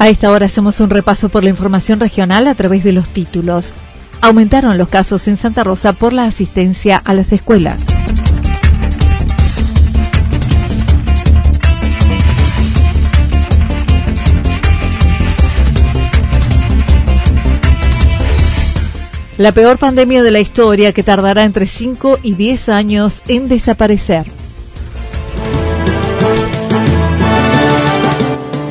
A esta hora hacemos un repaso por la información regional a través de los títulos. Aumentaron los casos en Santa Rosa por la asistencia a las escuelas. La peor pandemia de la historia que tardará entre 5 y 10 años en desaparecer.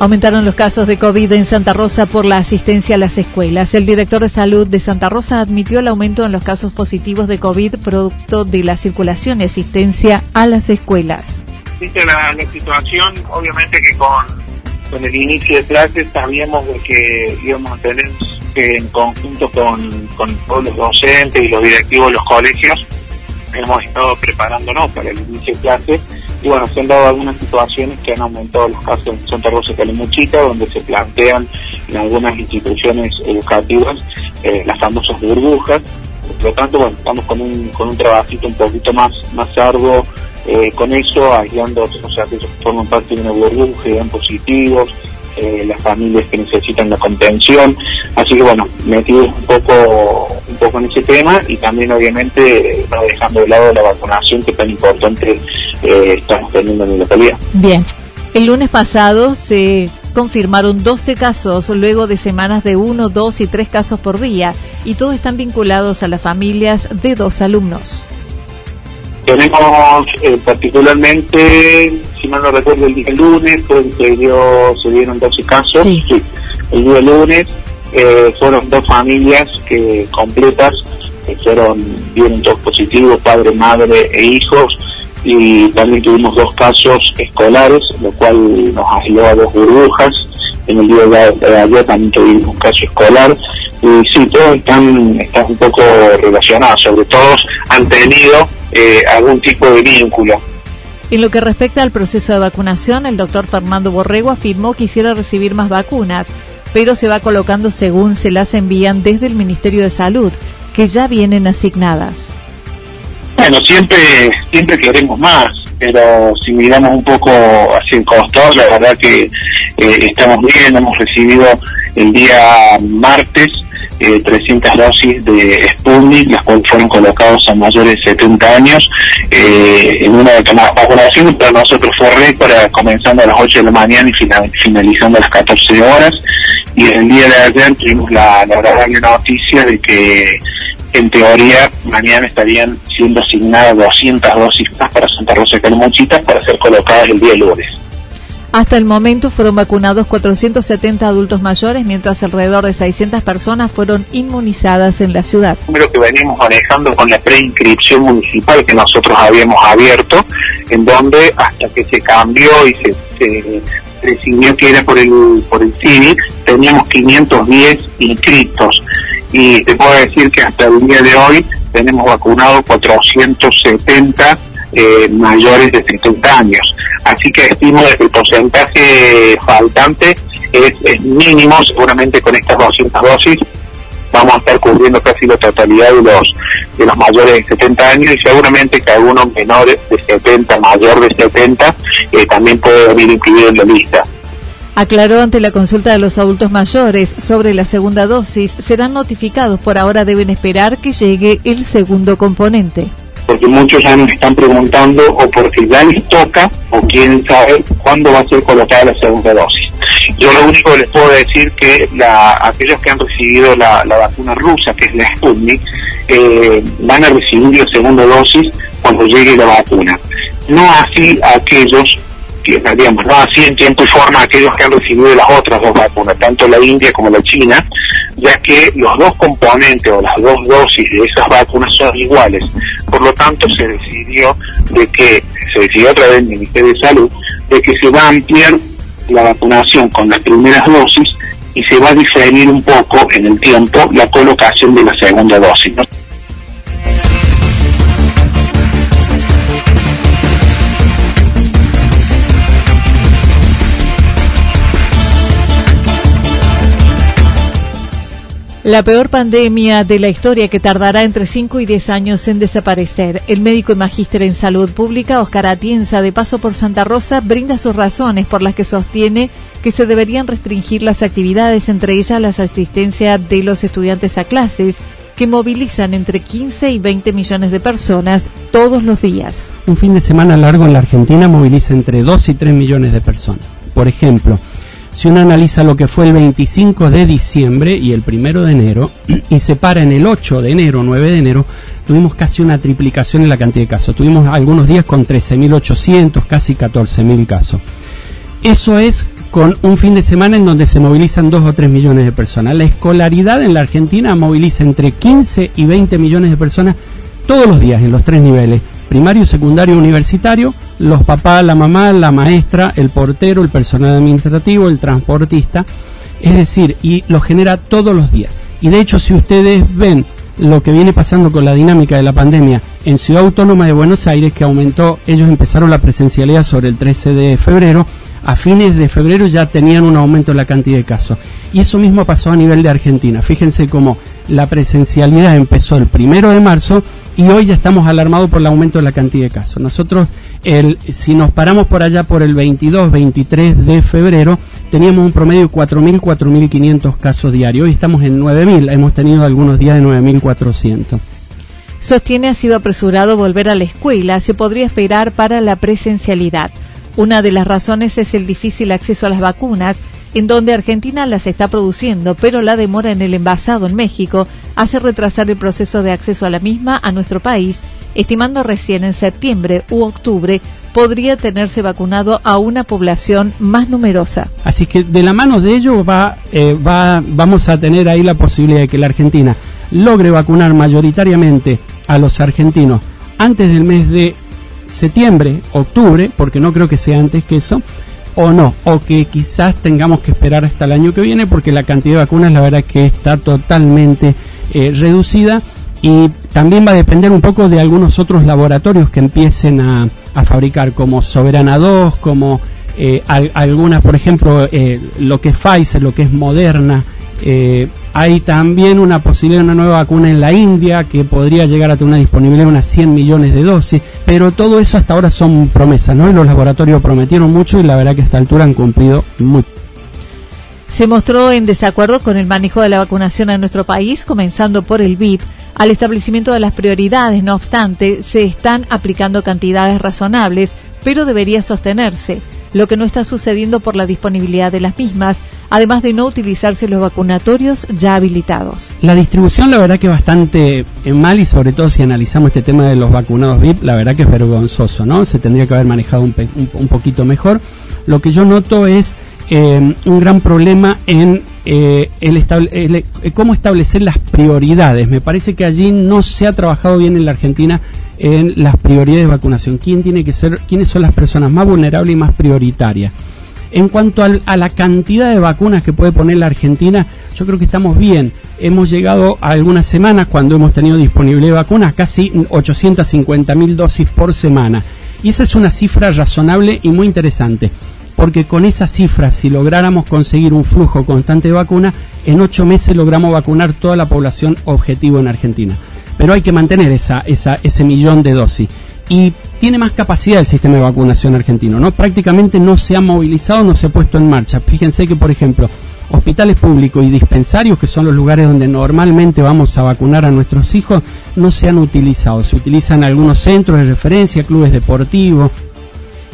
Aumentaron los casos de COVID en Santa Rosa por la asistencia a las escuelas. El director de salud de Santa Rosa admitió el aumento en los casos positivos de COVID producto de la circulación y asistencia a las escuelas. La, la situación, obviamente que con, el inicio de clases sabíamos de que íbamos a tener que en conjunto con, con todos los docentes y los directivos de los colegios, hemos estado preparándonos para el inicio de clases y bueno, se han dado algunas situaciones que han aumentado los casos en Santa Rosa Calimuchita, donde se plantean en algunas instituciones educativas eh, las famosas burbujas. Por lo tanto, bueno, estamos con un, con un trabajito un poquito más, más arduo eh, con eso, aislando, o sea, que forman parte de una burbuja, dan positivos, eh, las familias que necesitan la contención. Así que bueno, metidos un poco, un poco en ese tema y también obviamente no dejando de lado la vacunación que es tan importante eh, estamos teniendo en la localidad. Bien, el lunes pasado se confirmaron 12 casos luego de semanas de 1, 2 y 3 casos por día y todos están vinculados a las familias de dos alumnos. Tenemos eh, particularmente, si mal no recuerdo, el día lunes se, dio, se dieron 12 casos. el día lunes eh, fueron dos familias que completas, que fueron, dieron dos positivos, padre, madre e hijos y también tuvimos dos casos escolares, lo cual nos aisló a dos burbujas. En el día de ayer también tuvimos un caso escolar. Y sí, todos están, están un poco relacionados, sobre todo han tenido eh, algún tipo de vínculo. En lo que respecta al proceso de vacunación, el doctor Fernando Borrego afirmó que quisiera recibir más vacunas, pero se va colocando según se las envían desde el Ministerio de Salud, que ya vienen asignadas. Bueno, siempre, siempre queremos más, pero si miramos un poco hacia el costado, la verdad que eh, estamos bien, hemos recibido el día martes 300 eh, dosis de Sputnik, las cuales fueron colocadas a mayores de 70 años, eh, en una de las vacunaciones para nosotros fue récord, comenzando a las 8 de la mañana y finalizando a las 14 horas, y el día de ayer tuvimos la, la agradable noticia de que en teoría mañana estarían siendo asignadas 200 dosis más para Santa Rosa de Calmuchita para ser colocadas el día lunes. Hasta el momento fueron vacunados 470 adultos mayores, mientras alrededor de 600 personas fueron inmunizadas en la ciudad. Número que venimos manejando con la preinscripción municipal que nosotros habíamos abierto, en donde hasta que se cambió y se, se decidió que era por el, por el CIVIC, teníamos 510 inscritos. Y te puedo decir que hasta el día de hoy tenemos vacunados 470 eh, mayores de 70 años. Así que estimo que el porcentaje faltante es, mínimo, seguramente con estas 200 dosis vamos a estar cubriendo casi la totalidad de los de los mayores de 70 años y seguramente que algunos menores de 70, mayor de 70, eh, también puede venir incluido en la lista. Aclaró ante la consulta de los adultos mayores sobre la segunda dosis, serán notificados, por ahora deben esperar que llegue el segundo componente porque muchos ya nos están preguntando o porque ya les toca o quieren saber cuándo va a ser colocada la segunda dosis. Yo lo único que les puedo decir que la, aquellos que han recibido la, vacuna rusa, que es la Sputnik, eh, van a recibir la segunda dosis cuando llegue la vacuna. No así aquellos que, digamos, no así en tiempo y forma aquellos que han recibido las otras dos vacunas, tanto la India como la China, ya que los dos componentes o las dos dosis de esas vacunas son iguales. Por lo tanto, se decidió de que, se decidió a través del Ministerio de Salud, de que se va a ampliar la vacunación con las primeras dosis y se va a diferir un poco en el tiempo la colocación de la segunda dosis. La peor pandemia de la historia que tardará entre 5 y 10 años en desaparecer. El médico y magíster en salud pública, Oscar Atienza, de paso por Santa Rosa, brinda sus razones por las que sostiene que se deberían restringir las actividades, entre ellas la asistencia de los estudiantes a clases, que movilizan entre 15 y 20 millones de personas todos los días. Un fin de semana largo en la Argentina moviliza entre 2 y 3 millones de personas. Por ejemplo, si uno analiza lo que fue el 25 de diciembre y el 1 de enero y se para en el 8 de enero, 9 de enero, tuvimos casi una triplicación en la cantidad de casos. Tuvimos algunos días con 13.800, casi 14.000 casos. Eso es con un fin de semana en donde se movilizan 2 o 3 millones de personas. La escolaridad en la Argentina moviliza entre 15 y 20 millones de personas todos los días en los tres niveles, primario, secundario, universitario, los papás, la mamá, la maestra, el portero, el personal administrativo, el transportista, es decir, y lo genera todos los días. Y de hecho, si ustedes ven lo que viene pasando con la dinámica de la pandemia en Ciudad Autónoma de Buenos Aires, que aumentó, ellos empezaron la presencialidad sobre el 13 de febrero, a fines de febrero ya tenían un aumento en la cantidad de casos. Y eso mismo pasó a nivel de Argentina. Fíjense cómo la presencialidad empezó el primero de marzo y hoy ya estamos alarmados por el aumento de la cantidad de casos. Nosotros, el, si nos paramos por allá por el 22, 23 de febrero, teníamos un promedio de 4.000, 4.500 casos diarios. Hoy estamos en 9.000, hemos tenido algunos días de 9.400. Sostiene ha sido apresurado volver a la escuela, se podría esperar para la presencialidad. Una de las razones es el difícil acceso a las vacunas, en donde Argentina las está produciendo, pero la demora en el envasado en México hace retrasar el proceso de acceso a la misma a nuestro país, estimando recién en septiembre u octubre podría tenerse vacunado a una población más numerosa. Así que de la mano de ello va, eh, va, vamos a tener ahí la posibilidad de que la Argentina logre vacunar mayoritariamente a los argentinos antes del mes de septiembre, octubre, porque no creo que sea antes que eso, o no, o que quizás tengamos que esperar hasta el año que viene, porque la cantidad de vacunas la verdad que está totalmente eh, reducida y también va a depender un poco de algunos otros laboratorios que empiecen a, fabricar, como Soberana 2, como eh, algunas, por ejemplo, eh, lo que es Pfizer, lo que es Moderna, eh, hay también una posibilidad de una nueva vacuna en la India que podría llegar a tener una disponibilidad de unas 100 millones de dosis, pero todo eso hasta ahora son promesas, ¿no? Y los laboratorios prometieron mucho y la verdad que a esta altura han cumplido mucho. Se mostró en desacuerdo con el manejo de la vacunación en nuestro país, comenzando por el VIP. Al establecimiento de las prioridades, no obstante, se están aplicando cantidades razonables, pero debería sostenerse, lo que no está sucediendo por la disponibilidad de las mismas además de no utilizarse los vacunatorios ya habilitados. La distribución la verdad que bastante eh, mal y sobre todo si analizamos este tema de los vacunados VIP, la verdad que es vergonzoso, ¿no? Se tendría que haber manejado un, un, poquito mejor. lo que yo noto es eh, un gran problema en eh, el, cómo establecer las prioridades. Me parece que allí no se ha trabajado bien en la Argentina en las prioridades de vacunación. ¿Quién tiene que ser, quiénes son las personas más vulnerables y más prioritarias? En cuanto a la cantidad de vacunas que puede poner la Argentina, yo creo que estamos bien. Hemos llegado a algunas semanas cuando hemos tenido disponible vacunas, casi 850 mil dosis por semana. Y esa es una cifra razonable y muy interesante, porque con esa cifra, si lográramos conseguir un flujo constante de vacuna, en ocho meses logramos vacunar toda la población objetivo en Argentina. Pero hay que mantener esa, ese millón de dosis y tiene más capacidad el sistema de vacunación argentino, ¿no? Prácticamente no se ha movilizado, no se ha puesto en marcha. Fíjense que, por ejemplo, hospitales públicos y dispensarios, que son los lugares donde normalmente vamos a vacunar a nuestros hijos, no se han utilizado. Se utilizan algunos centros de referencia, clubes deportivos.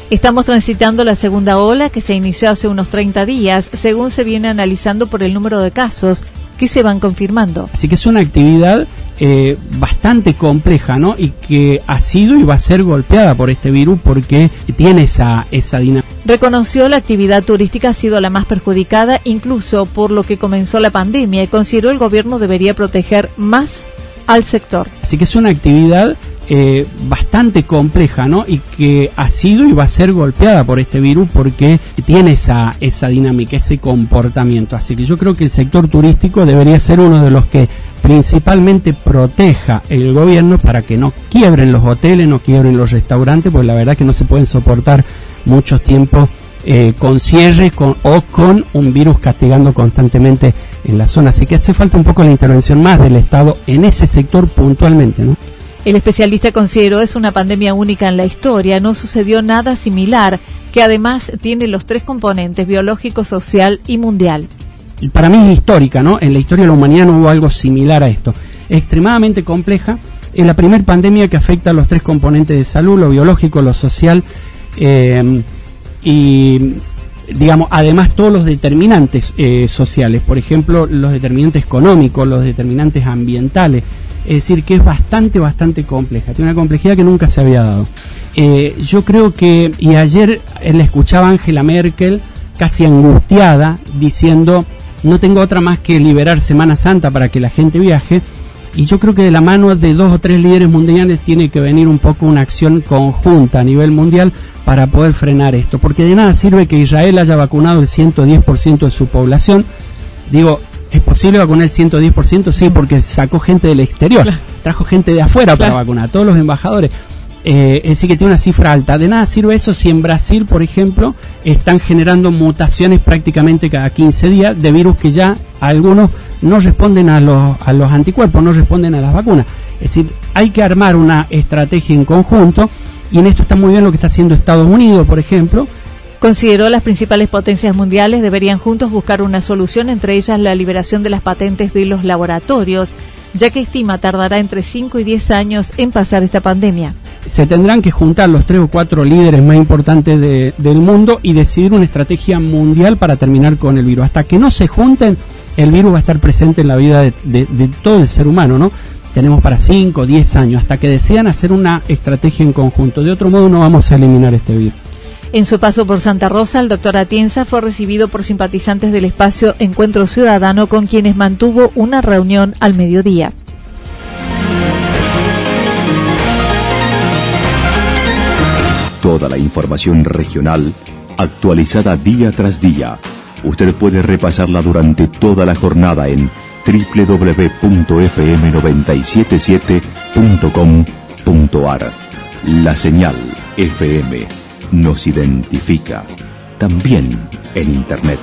Estamos transitando la segunda ola que se inició hace unos 30 días, según se viene analizando por el número de casos que se van confirmando. Así que es una actividad eh, bastante compleja, ¿no? Y que ha sido y va a ser golpeada por este virus porque tiene esa, esa dinámica. Reconoció la actividad turística ha sido la más perjudicada, incluso por lo que comenzó la pandemia, y consideró el gobierno debería proteger más al sector. Así que es una actividad eh, bastante compleja, ¿no? Y que ha sido y va a ser golpeada por este virus porque tiene esa, esa dinámica, ese comportamiento. Así que yo creo que el sector turístico debería ser uno de los que principalmente proteja el gobierno para que no quiebren los hoteles, no quiebren los restaurantes, porque la verdad que no se pueden soportar muchos tiempos eh, con cierre con, o con un virus castigando constantemente en la zona. Así que hace falta un poco la intervención más del Estado en ese sector puntualmente, ¿no? El especialista consideró es una pandemia única en la historia, no sucedió nada similar, que además tiene los tres componentes, biológico, social y mundial. Para mí es histórica, ¿no? En la historia de la humanidad no hubo algo similar a esto. extremadamente compleja, es la primera pandemia que afecta a los tres componentes de salud, lo biológico, lo social eh, y digamos, además todos los determinantes eh, sociales, por ejemplo, los determinantes económicos, los determinantes ambientales, es decir, que es bastante, bastante compleja, tiene una complejidad que nunca se había dado. Eh, yo creo que, y ayer le escuchaba a Angela Merkel casi angustiada, diciendo, no tengo otra más que liberar Semana Santa para que la gente viaje, y yo creo que de la mano de dos o tres líderes mundiales tiene que venir un poco una acción conjunta a nivel mundial para poder frenar esto, porque de nada sirve que Israel haya vacunado el 110% de su población. Digo, ¿Es posible vacunar el 110%? Sí, porque sacó gente del exterior, trajo gente de afuera para vacunar, todos los embajadores. Eh, es decir, que tiene una cifra alta. De nada sirve eso si en Brasil, por ejemplo, están generando mutaciones prácticamente cada 15 días de virus que ya algunos no responden a los, a los anticuerpos, no responden a las vacunas. Es decir, hay que armar una estrategia en conjunto y en esto está muy bien lo que está haciendo Estados Unidos, por ejemplo, Consideró las principales potencias mundiales deberían juntos buscar una solución, entre ellas la liberación de las patentes de los laboratorios, ya que estima tardará entre 5 y 10 años en pasar esta pandemia. Se tendrán que juntar los tres o cuatro líderes más importantes del mundo y decidir una estrategia mundial para terminar con el virus. Hasta que no se junten, el virus va a estar presente en la vida de, todo el ser humano, ¿no? Tenemos para 5 o 10 años, hasta que desean hacer una estrategia en conjunto. De otro modo, no vamos a eliminar este virus. En su paso por Santa Rosa, el doctor Atienza fue recibido por simpatizantes del espacio Encuentro Ciudadano con quienes mantuvo una reunión al mediodía. Toda la información regional actualizada día tras día. Usted puede repasarla durante toda la jornada en www.fm977.com.ar. La señal FM nos identifica, también en Internet.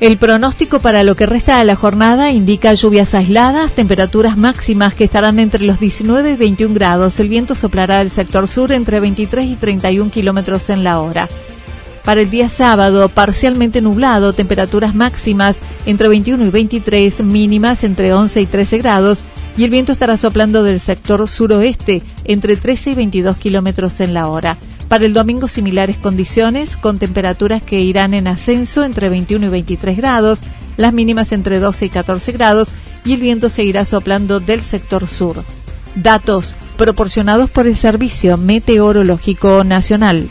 El pronóstico para lo que resta de la jornada indica lluvias aisladas, temperaturas máximas que estarán entre los 19 y 21 grados. El viento soplará del sector sur entre 23 y 31 kilómetros en la hora. Para el día sábado, parcialmente nublado, temperaturas máximas entre 21 y 23, mínimas entre 11 y 13 grados, y el viento estará soplando del sector suroeste entre 13 y 22 kilómetros en la hora. Para el domingo similares condiciones, con temperaturas que irán en ascenso entre 21 y 23 grados, las mínimas entre 12 y 14 grados y el viento seguirá soplando del sector sur. Datos proporcionados por el Servicio Meteorológico Nacional.